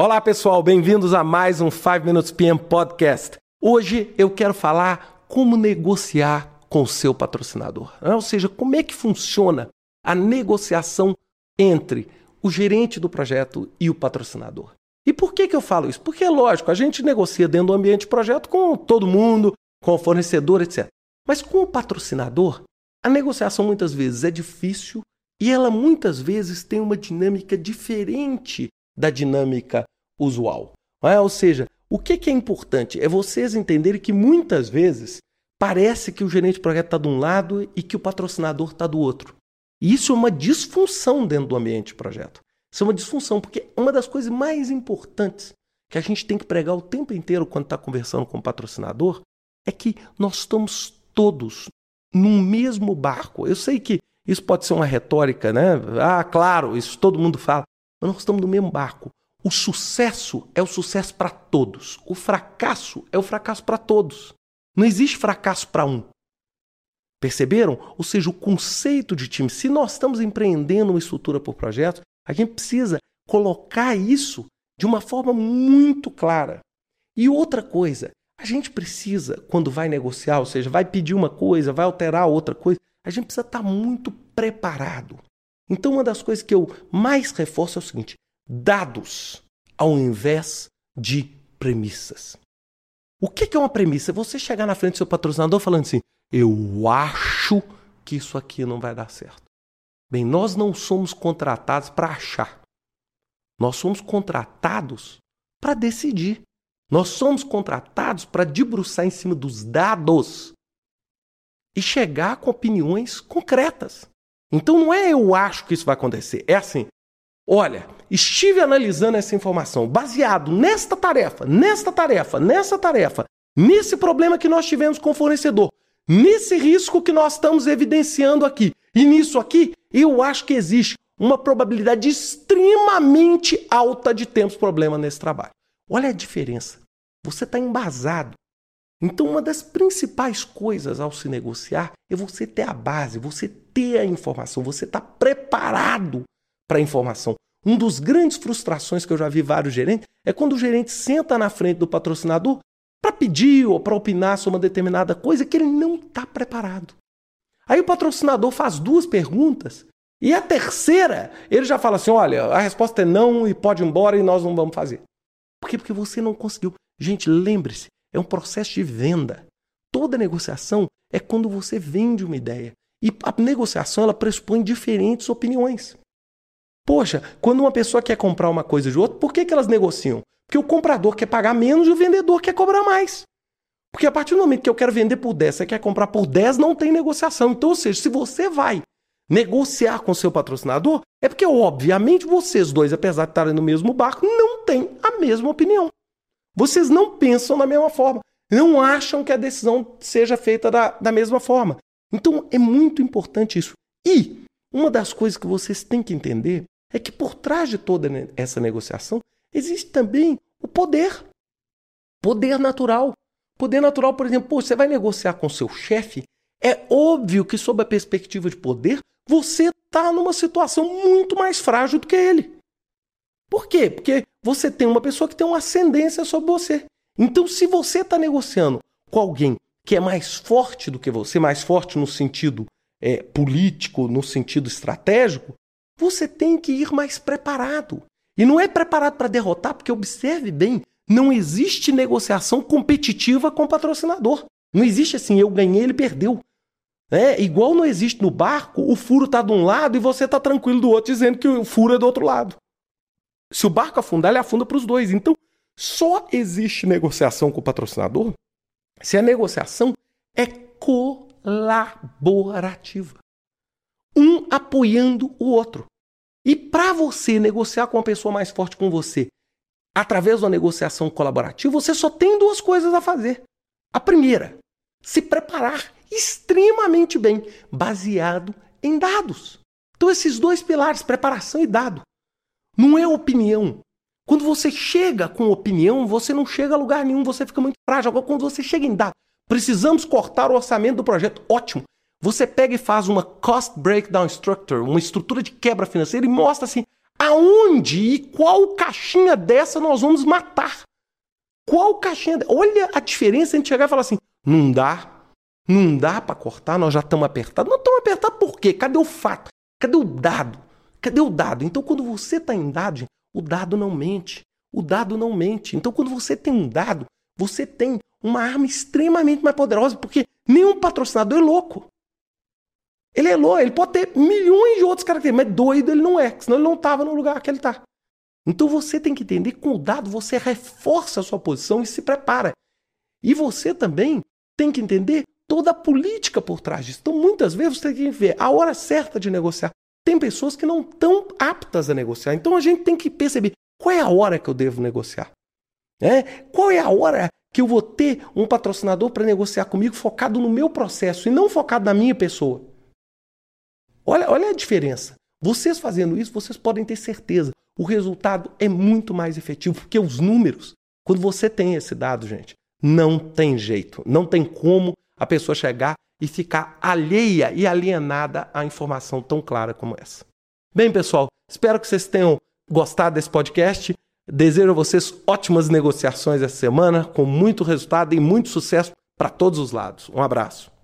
Olá, pessoal, bem-vindos a mais um 5 Minutes PM Podcast. Hoje eu quero falar como negociar com o seu patrocinador. Né? Ou seja, como é que funciona a negociação entre o gerente do projeto e o patrocinador. E por que, que eu falo isso? Porque é lógico, a gente negocia dentro do ambiente de projeto com todo mundo, com o fornecedor, etc. Mas com o patrocinador, a negociação muitas vezes é difícil e ela muitas vezes tem uma dinâmica diferente da dinâmica usual. É? Ou seja, o que, é importante? É vocês entenderem que muitas vezes parece que o gerente de projeto está de um lado e que o patrocinador está do outro. E isso é uma disfunção dentro do ambiente de projeto. Isso é uma disfunção, porque uma das coisas mais importantes que a gente tem que pregar o tempo inteiro quando está conversando com o patrocinador é que nós estamos todos num mesmo barco. Eu sei que isso pode ser uma retórica, né? Ah, claro, isso todo mundo fala. Mas nós estamos no mesmo barco. O sucesso é o sucesso para todos. O fracasso é o fracasso para todos. Não existe fracasso para um. Perceberam? Ou seja, o conceito de time. Se nós estamos empreendendo uma estrutura por projeto, a gente precisa colocar isso de uma forma muito clara. E outra coisa, a gente precisa, quando vai negociar, ou seja, vai pedir uma coisa, vai alterar outra coisa, a gente precisa estar muito preparado. Então, uma das coisas que eu mais reforço é o seguinte: dados ao invés de premissas. O que é uma premissa? Você chegar na frente do seu patrocinador falando assim: eu acho que isso aqui não vai dar certo. Bem, nós não somos contratados para achar. Nós somos contratados para decidir. Nós somos contratados para debruçar em cima dos dados e chegar com opiniões concretas. Então não é eu acho que isso vai acontecer, é assim: olha, estive analisando essa informação baseado nesta tarefa, nesta tarefa, nessa tarefa, nesse problema que nós tivemos com o fornecedor, nesse risco que nós estamos evidenciando aqui. E nisso aqui, eu acho que existe uma probabilidade extremamente alta de termos problema nesse trabalho. Olha a diferença. Você está embasado. Então, uma das principais coisas ao se negociar é você ter a base, você ter a informação, você estar tá preparado para a informação. Um dos grandes frustrações que eu já vi vários gerentes é quando o gerente senta na frente do patrocinador para pedir ou para opinar sobre uma determinada coisa que ele não está preparado. Aí o patrocinador faz duas perguntas e a terceira ele já fala assim: olha, a resposta é não e pode ir embora e nós não vamos fazer. Por quê? Porque você não conseguiu. Gente, lembre-se, é um processo de venda. Toda negociação é quando você vende uma ideia. E a negociação ela pressupõe diferentes opiniões. Poxa, quando uma pessoa quer comprar uma coisa de outra, por que, que elas negociam? Porque o comprador quer pagar menos e o vendedor quer cobrar mais. Porque a partir do momento que eu quero vender por 10, você quer comprar por 10, não tem negociação. Então, ou seja, se você vai negociar com seu patrocinador, é porque, obviamente, vocês dois, apesar de estarem no mesmo barco, não têm a mesma opinião. Vocês não pensam da mesma forma. Não acham que a decisão seja feita da, da mesma forma. Então, é muito importante isso. E uma das coisas que vocês têm que entender é que por trás de toda essa negociação existe também o poder. Poder natural. Poder natural, por exemplo, pô, você vai negociar com seu chefe, é óbvio que, sob a perspectiva de poder, você está numa situação muito mais frágil do que ele. Por quê? Porque você tem uma pessoa que tem uma ascendência sobre você. Então, se você está negociando com alguém que é mais forte do que você, mais forte no sentido é, político, no sentido estratégico, você tem que ir mais preparado. E não é preparado para derrotar, porque observe bem, não existe negociação competitiva com o patrocinador. Não existe assim, eu ganhei, ele perdeu. É, igual não existe no barco, o furo está de um lado e você está tranquilo do outro, dizendo que o furo é do outro lado. Se o barco afundar, ele afunda para os dois. Então, só existe negociação com o patrocinador se a negociação é colaborativa. Um apoiando o outro. E para você negociar com uma pessoa mais forte com você através de uma negociação colaborativa, você só tem duas coisas a fazer. A primeira, se preparar extremamente bem, baseado em dados. Então, esses dois pilares, preparação e dado, não é opinião. Quando você chega com opinião, você não chega a lugar nenhum, você fica muito frágil. Agora, quando você chega em dado, precisamos cortar o orçamento do projeto, ótimo. Você pega e faz uma cost breakdown structure, uma estrutura de quebra financeira e mostra assim: aonde e qual caixinha dessa nós vamos matar. Qual caixinha? Olha a diferença entre chegar e falar assim: não dá, não dá para cortar, nós já estamos apertados. Não estamos apertados por quê? Cadê o fato? Cadê o dado? Cadê o dado? Então, quando você está em dado, o dado não mente. O dado não mente. Então, quando você tem um dado, você tem uma arma extremamente mais poderosa, porque nenhum patrocinador é louco. Ele é louco, ele pode ter milhões de outros características, mas doido ele não é, senão ele não estava no lugar que ele está. Então você tem que entender que com o dado você reforça a sua posição e se prepara. E você também tem que entender toda a política por trás disso. Então muitas vezes você tem que ver a hora certa de negociar. Tem pessoas que não estão aptas a negociar. Então a gente tem que perceber qual é a hora que eu devo negociar. É? Qual é a hora que eu vou ter um patrocinador para negociar comigo focado no meu processo e não focado na minha pessoa? Olha, olha a diferença. Vocês fazendo isso, vocês podem ter certeza. O resultado é muito mais efetivo, porque os números, quando você tem esse dado, gente, não tem jeito. Não tem como a pessoa chegar e ficar alheia e alienada à informação tão clara como essa. Bem, pessoal, espero que vocês tenham gostado desse podcast. Desejo a vocês ótimas negociações essa semana, com muito resultado e muito sucesso para todos os lados. Um abraço.